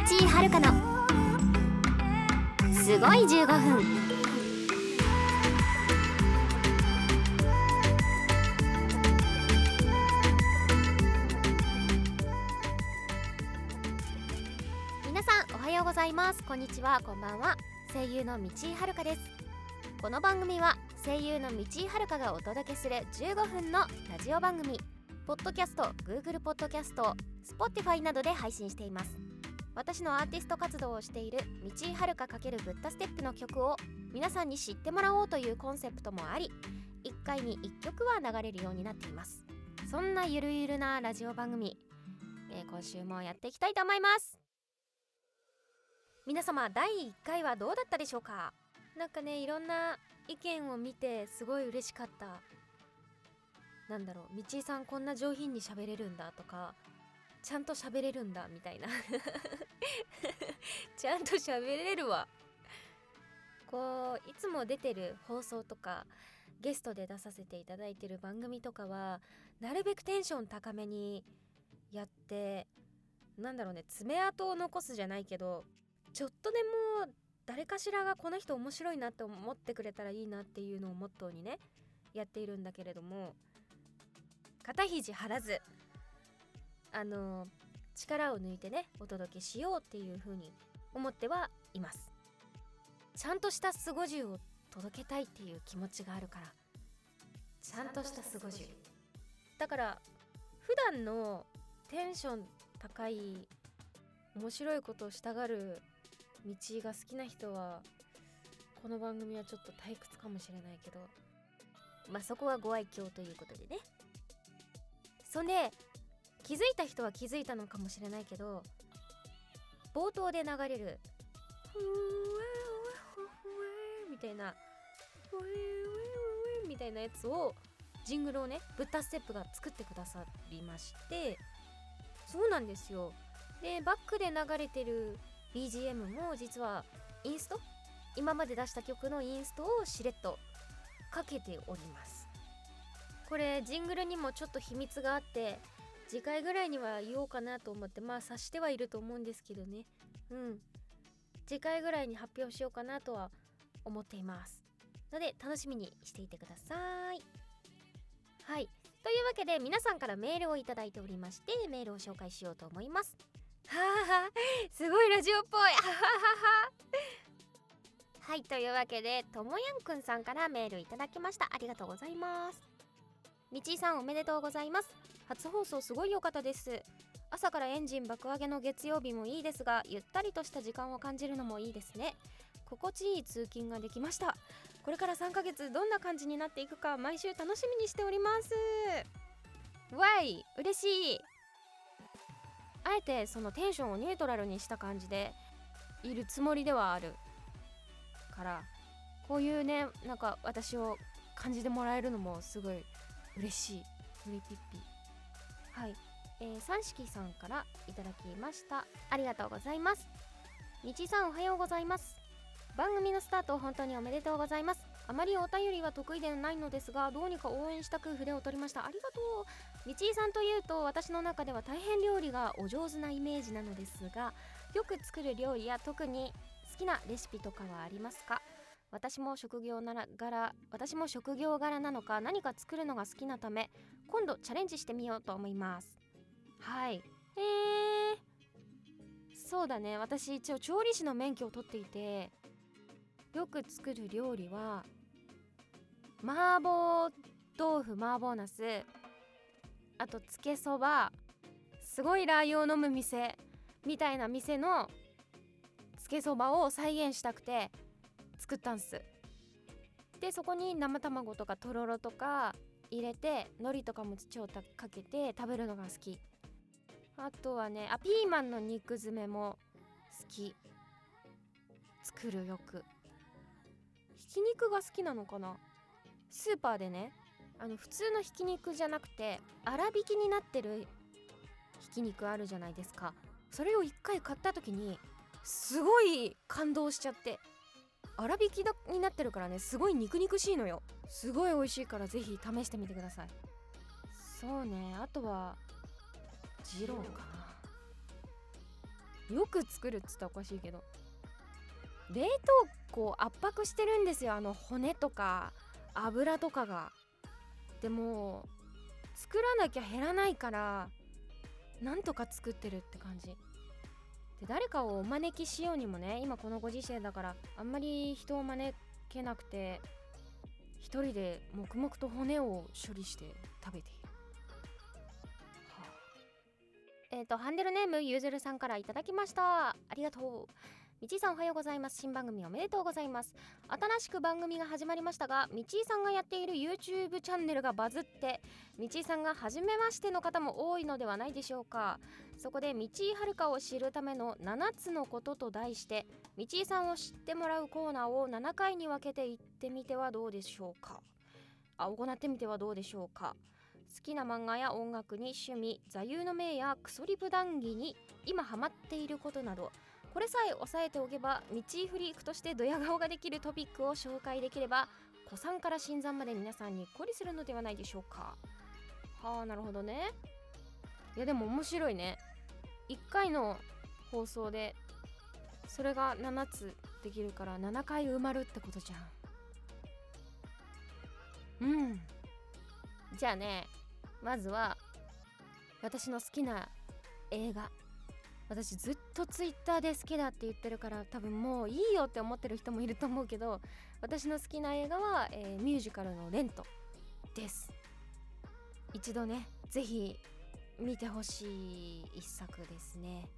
井遥の。すごい15分。皆さんおはようございます。こんにちは。こんばんは。声優の道井遥です。この番組は声優の道井遥がお届けする15分のラジオ番組ポッドキャスト Google ポッドキャスト Spotify などで配信しています。私のアーティスト活動をしている道井遥×ブッダステップの曲を皆さんに知ってもらおうというコンセプトもあり1回に1曲は流れるようになっています。そんなゆるゆるなラジオ番組、えー今週もやっていきたいと思います。皆様第1回はどうだったでしょうか？なんかねいろんな意見を見てすごい嬉しかった。なんだろう道井さんこんな上品に喋れるんだとかちゃんと喋れるんだみたいな。ちゃんと喋れるわ。こういつも出てる放送とかゲストで出させていただいてる番組とかはなるべくテンション高めにやってなんだろうね爪痕を残すじゃないけどちょっとでも誰かしらがこの人面白いなって思ってくれたらいいなっていうのをモットーにねやっているんだけれども肩肘張らずあの力を抜いてねお届けしようっていう風に思ってはいます。ちゃんとしたスゴジュを届けたいっていう。気持ちがあるからちゃんとしたスゴジュだから普段のテンション高い面白いことをしたがる道が好きな人はこの番組はちょっと退屈かもしれないけどまあそこはご愛嬌ということでね。そんで気づいた人は気づいたのかもしれないけど冒頭で流れる「みたいな「みたいなやつをジングルをねブッダステップが作ってくださりましてそうなんですよ。でバックで流れてる BGM も実はインスト？今まで出した曲のインストをしれっとかけております。これジングルにもちょっと秘密があって次回ぐらいには言おうかなと思ってまあ察してはいると思うんですけどね。うん。次回ぐらいに発表しようかなとは思っています。ので楽しみにしていてください。はい。というわけで皆さんからメールをいただいておりましてメールを紹介しようと思います。はあは。あすごいラジオっぽい。はははは。はい。というわけでともやんくんさんからメールいただきました。ありがとうございます。みちさんおめでとうございます。初放送すごい良かったです。朝からエンジン爆上げの月曜日もいいですがゆったりとした時間を感じるのもいいですね。心地いい通勤ができました。これから3ヶ月どんな感じになっていくか毎週楽しみにしております。わい嬉しい。あえてそのテンションをニュートラルにした感じでいるつもりではある。からこういうねなんか私を感じてもらえるのもすごい嬉しい。フリピッピ。はい、えー、三色さんからいただきました。ありがとうございます。みちさんおはようございます。番組のスタート本当におめでとうございます。あまりお便りは得意ではないのですがどうにか応援したく筆を取りました。ありがとう。みちいさんというと私の中では大変料理がお上手なイメージなのですがよく作る料理や特に好きなレシピとかはありますか？私も職業なら柄私も職業柄なのか何か作るのが好きなため今度チャレンジしてみようと思います。はい。えー、そうだね。私一応調理師の免許を取っていてよく作る料理は麻婆豆腐麻婆茄子あとつけそばすごいラー油を飲む店みたいな店のつけそばを再現したくて作ったんす。でそこに生卵とかとろろとか入れて海苔とかも超かけて食べるのが好き。あとはねあピーマンの肉詰めも好き。作るよく。ひき肉が好きなのかな？スーパーでねあの普通のひき肉じゃなくて粗挽きになってるひき肉あるじゃないですか。それを一回買った時にすごい感動しちゃって。粗挽きだになってるからねすごい肉肉しいのよ。すごい美味しいからぜひ試してみてください。そうねあとは二郎かな。よく作るっつったらおかしいけど。冷凍庫圧迫してるんですよあの骨とか油とかが。でも作らなきゃ減らないからなんとか作ってるって感じ。で誰かをお招きしようにもね今このご時世だからあんまり人を招けなくて一人で黙々と骨を処理して食べている、えっ、ー、とハンデルネームゆずるさんからいただきました。ありがとう。みちさんおはようございます。新番組おめでとうございます。新しく番組が始まりましたがみちさんがやっている YouTube チャンネルがバズってみちさんが初めましての方も多いのではないでしょうか。そこで道井遥を知るための7つのことと題して道井さんを知ってもらうコーナーを7回に分けていってみてはどうでしょうか。あ行ってみてはどうでしょうか。好きな漫画や音楽に趣味座右の銘やクソリプ談義に今ハマっていることなどこれさえ押さえておけば道フリークとしてドヤ顔ができるトピックを紹介できれば古参から新参まで皆さんにっこりするのではないでしょうか。はあなるほどね。いやでも面白いね。1回の放送でそれが7つできるから7回埋まるってことじゃん。うん。じゃあねまずは私の好きな映画。私ずっとツイッターで好きだって言ってるから多分もういいよって思ってる人もいると思うけど私の好きな映画は、えー、ミュージカルの「レント」です。一度ね是非見てほしい一作ですね。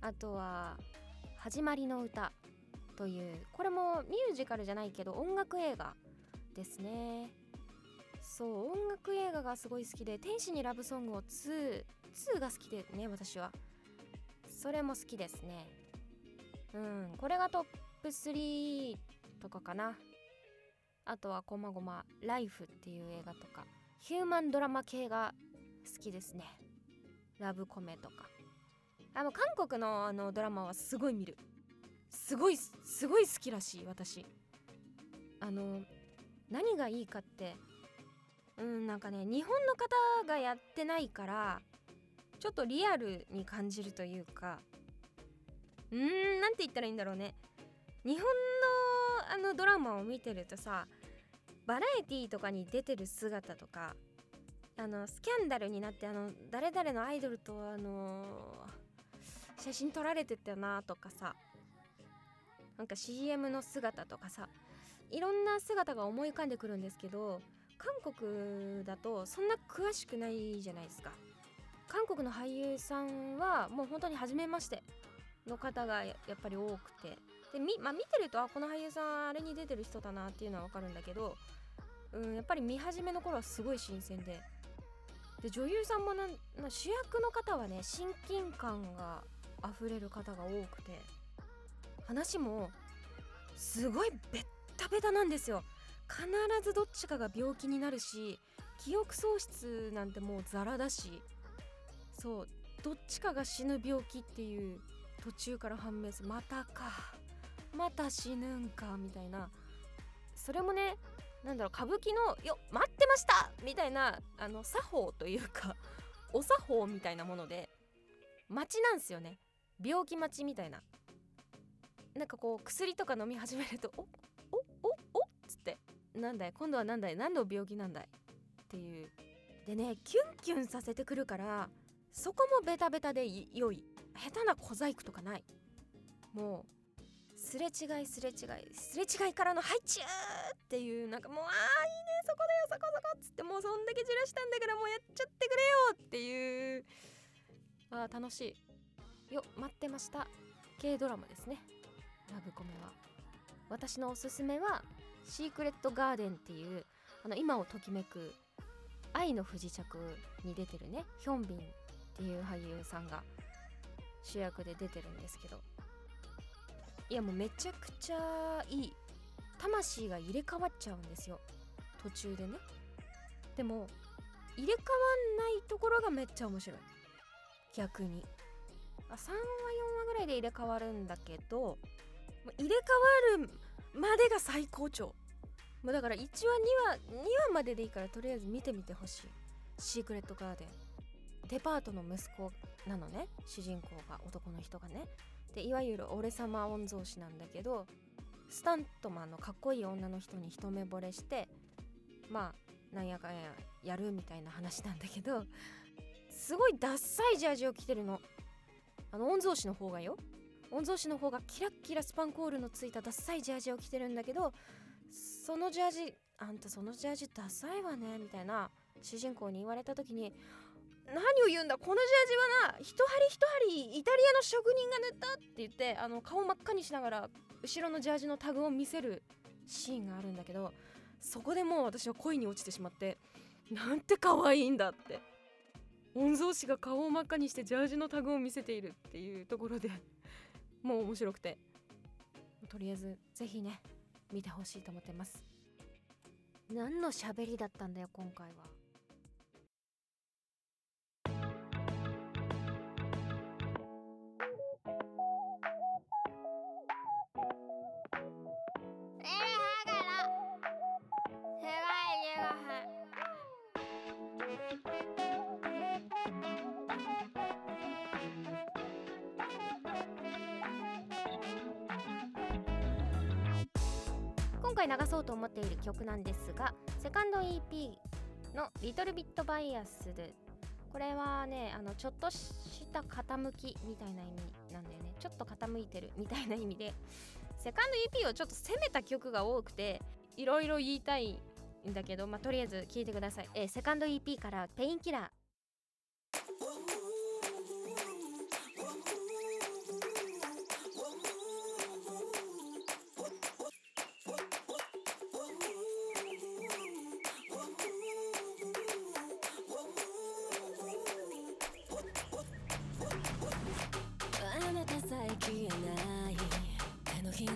あとは「始まりの歌」というこれもミュージカルじゃないけど音楽映画ですね。そう音楽映画がすごい好きで「天使にラブソングを2」2が好きでね私は。それも好きですね。うんこれがトップ3とかかな。あとは「こまごまライフ」っていう映画とか。ヒューマンドラマ系が好きですね。ラブコメとか。あの韓国のあのドラマはすごい見る。すごいすごい好きらしい私。あの何がいいかってうんなんかね日本の方がやってないからちょっとリアルに感じるというか。うーんなんて言ったらいいんだろうね。日本のあのドラマを見てるとさバラエティーとかに出てる姿とかあのスキャンダルになってあの誰々のアイドルとあのー、写真撮られてたなとかさなんか CM の姿とかさいろんな姿が思い浮かんでくるんですけど韓国だとそんな詳しくないじゃないですか。韓国の俳優さんはもう本当に初めましての方がやっぱり多くて。でみ、まあ、見てるとあこの俳優さんあれに出てる人だなっていうのは分かるんだけど、うん、やっぱり見始めの頃はすごい新鮮で。で女優さんもな主役の方はね親近感が溢れる方が多くて話もすごいベッタベタなんですよ。必ずどっちかが病気になるし記憶喪失なんてもうザラだし。そうどっちかが死ぬ病気っていう途中から判明する。またか。また死ぬんかみたいな。それもねなんだろう歌舞伎の「よ待ってました!」みたいなあの作法というか お作法みたいなもので待なんすよね。病気待ちみたいな。なんかこう薬とか飲み始めると「おおおおっ」つって「なんだい今度はなんだい何の病気なんだい?」っていう。でねキュンキュンさせてくるからそこもベタベタで良い。下手な小細工とかない。もうすれ違いすれ違いすれ違いからの「はいチュー!」っていうなんかもう「ああいいねそこだよそこそこ」っつってもうそんだけじらしたんだからもうやっちゃってくれよっていう。あー楽しい。よ待ってました。系ドラマですね。ラブコメは。私のおすすめは「シークレット・ガーデン」っていうあの今をときめく愛の不時着に出てるねヒョンビンっていう俳優さんが主役で出てるんですけど。いやもうめちゃくちゃいい。魂が入れ替わっちゃうんですよ。途中でね。でも入れ替わんないところがめっちゃ面白い。逆に。3話4話ぐらいで入れ替わるんだけど入れ替わるまでが最高潮。もうだから1話2話2話まででいいからとりあえず見てみてほしい。シークレットガーデン。デパートの息子なのね。主人公が男の人がね。でいわゆる俺様御曹司なんだけどスタントマンのかっこいい女の人に一目惚れしてまあなんやかんややるみたいな話なんだけどすごいダッサいジャージを着てるの。あの御曹司の方がよ。御曹司の方がキラッキラスパンコールのついたダッサいジャージを着てるんだけどそのジャージあんたそのジャージダサいわねみたいな主人公に言われた時に何を言うんだこのジャージはな一針一針イタリアの職人が塗ったって言ってあの顔真っ赤にしながら後ろのジャージのタグを見せるシーンがあるんだけどそこでもう私は恋に落ちてしまってなんて可愛いんだって。御曹司が顔を真っ赤にしてジャージのタグを見せているっていうところでもう面白くて。とりあえずぜひね見てほしいと思ってます。何の喋りだったんだよ今回は。うと思っている曲なんですがセカンド EP の「リトルビットバイアスでこれはねあのちょっとした傾きみたいな意味なんだよね。ちょっと傾いてるみたいな意味で。セカンド EP をちょっと攻めた曲が多くていろいろ言いたいんだけど、まあ、とりあえず聞いてください、えー、セカンド EP から「ペインキラー」消えない手のひら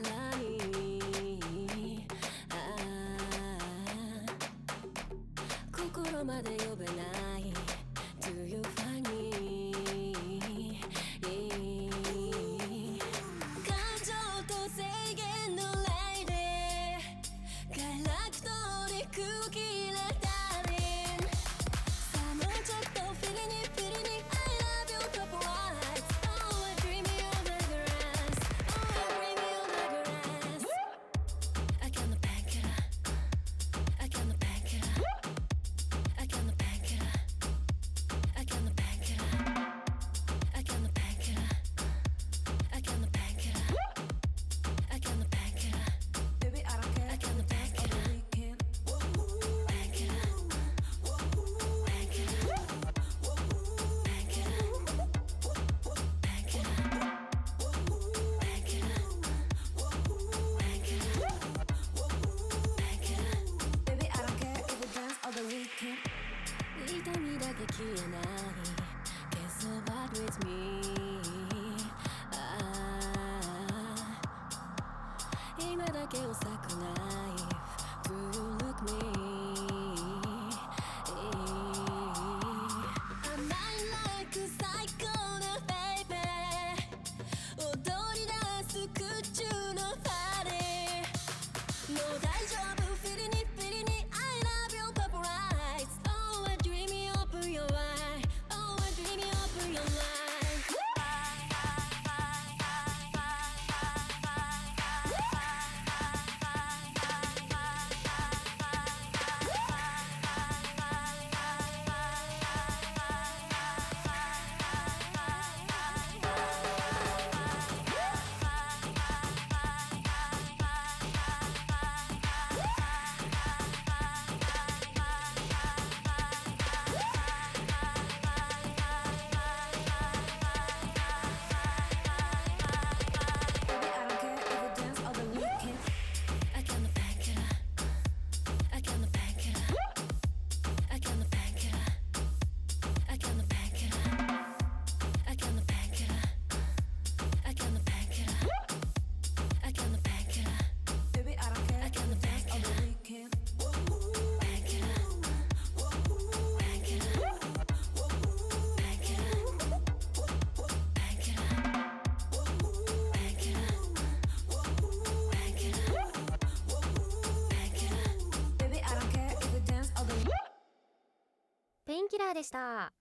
ペインキラーでした。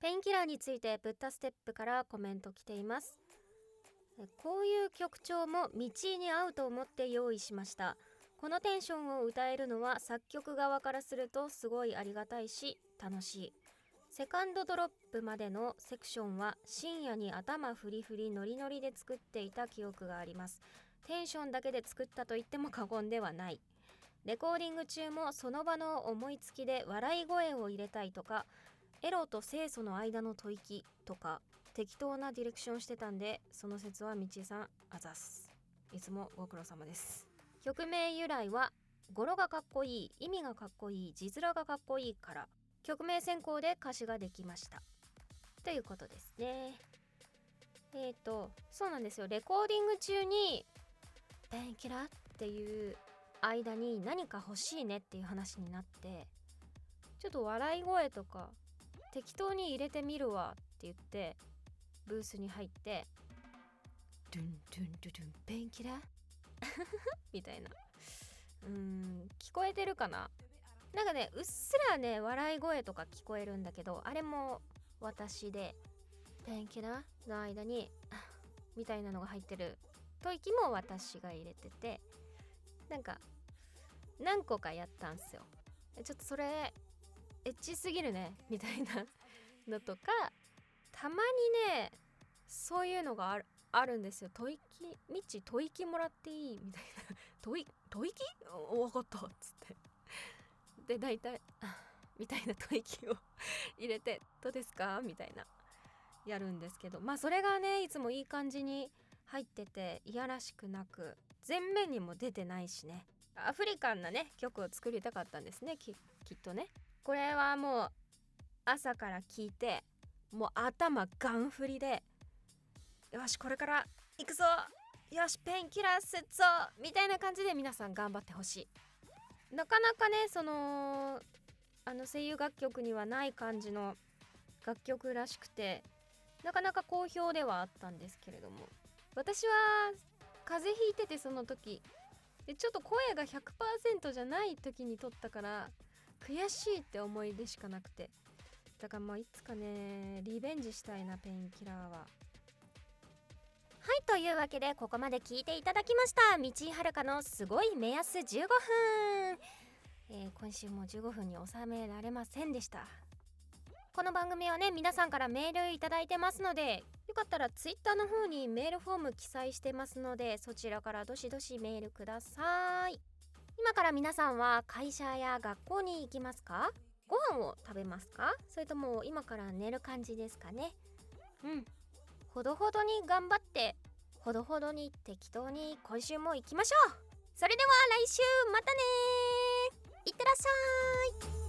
ペインキラーについてブッダステップからコメント来ています。こういう曲調も道井に合うと思って用意しました。このテンションを歌えるのは作曲側からするとすごいありがたいし楽しい。 second drop までのセクションは深夜に頭フリフリノリノリで作っていた記憶があります。テンションだけで作ったと言っても過言ではない。レコーディング中もその場の思いつきで笑い声を入れたいとかエロと清楚の間の吐息とか適当なディレクションしてたんでその説は道井さんあざっす。いつもご苦労様です。曲名由来は語呂がかっこいい意味がかっこいい字面がかっこいいから曲名選考で歌詞ができました。ということですね。えっ、とそうなんですよ。レコーディング中に「ペンキラ」っていう間に何か欲しいねっていう話になってちょっと笑い声とか適当に入れてみるわって言ってブースに入ってドゥンドゥンドゥドゥンペンキラ みたいな。うん聞こえてるかな？なんかねうっすらね笑い声とか聞こえるんだけどあれも私でペンキラの間に みたいなのが入ってる吐息も私が入れててなんか何個かやったんすよ。ちょっとそれエッチすぎるねみたいな のとかたまにねそういうのがあるあるんですよ。吐息みち吐息もらっていい？みたいな。吐息？分かった。っつって。で大体あみたいな。吐息を 入れてどうですか？みたいな。やるんですけど。まあそれがねいつもいい感じに入ってていやらしくなく前面にも出てないしねアフリカンなね曲を作りたかったんですねききっとね。これはもう朝から聞いてもう頭ガン振りでよしこれから行くぞよしペンキラーすっぞみたいな感じで皆さん頑張ってほしい。なかなかねそのあの声優楽曲にはない感じの楽曲らしくてなかなか好評ではあったんですけれども。私は風邪ひいててその時でちょっと声が100%じゃない時に撮ったから悔しいって思い出しかなくて。だからまあいつかねリベンジしたいなペインキラーは。はいというわけでここまで聞いていただきました。道井遥のすごい目安15分、えー今週も15分に収められませんでした。この番組はね皆さんからメールいただいてますのでよかったらツイッターの方にメールフォーム記載してますのでそちらからどしどしメールください。今から皆さんは会社や学校に行きますか？ご飯を食べますか？それとも今から寝る感じですかね？うん。ほどほどに頑張ってほどほどに適当に今週も行きましょう。それでは来週またねいってらっしゃい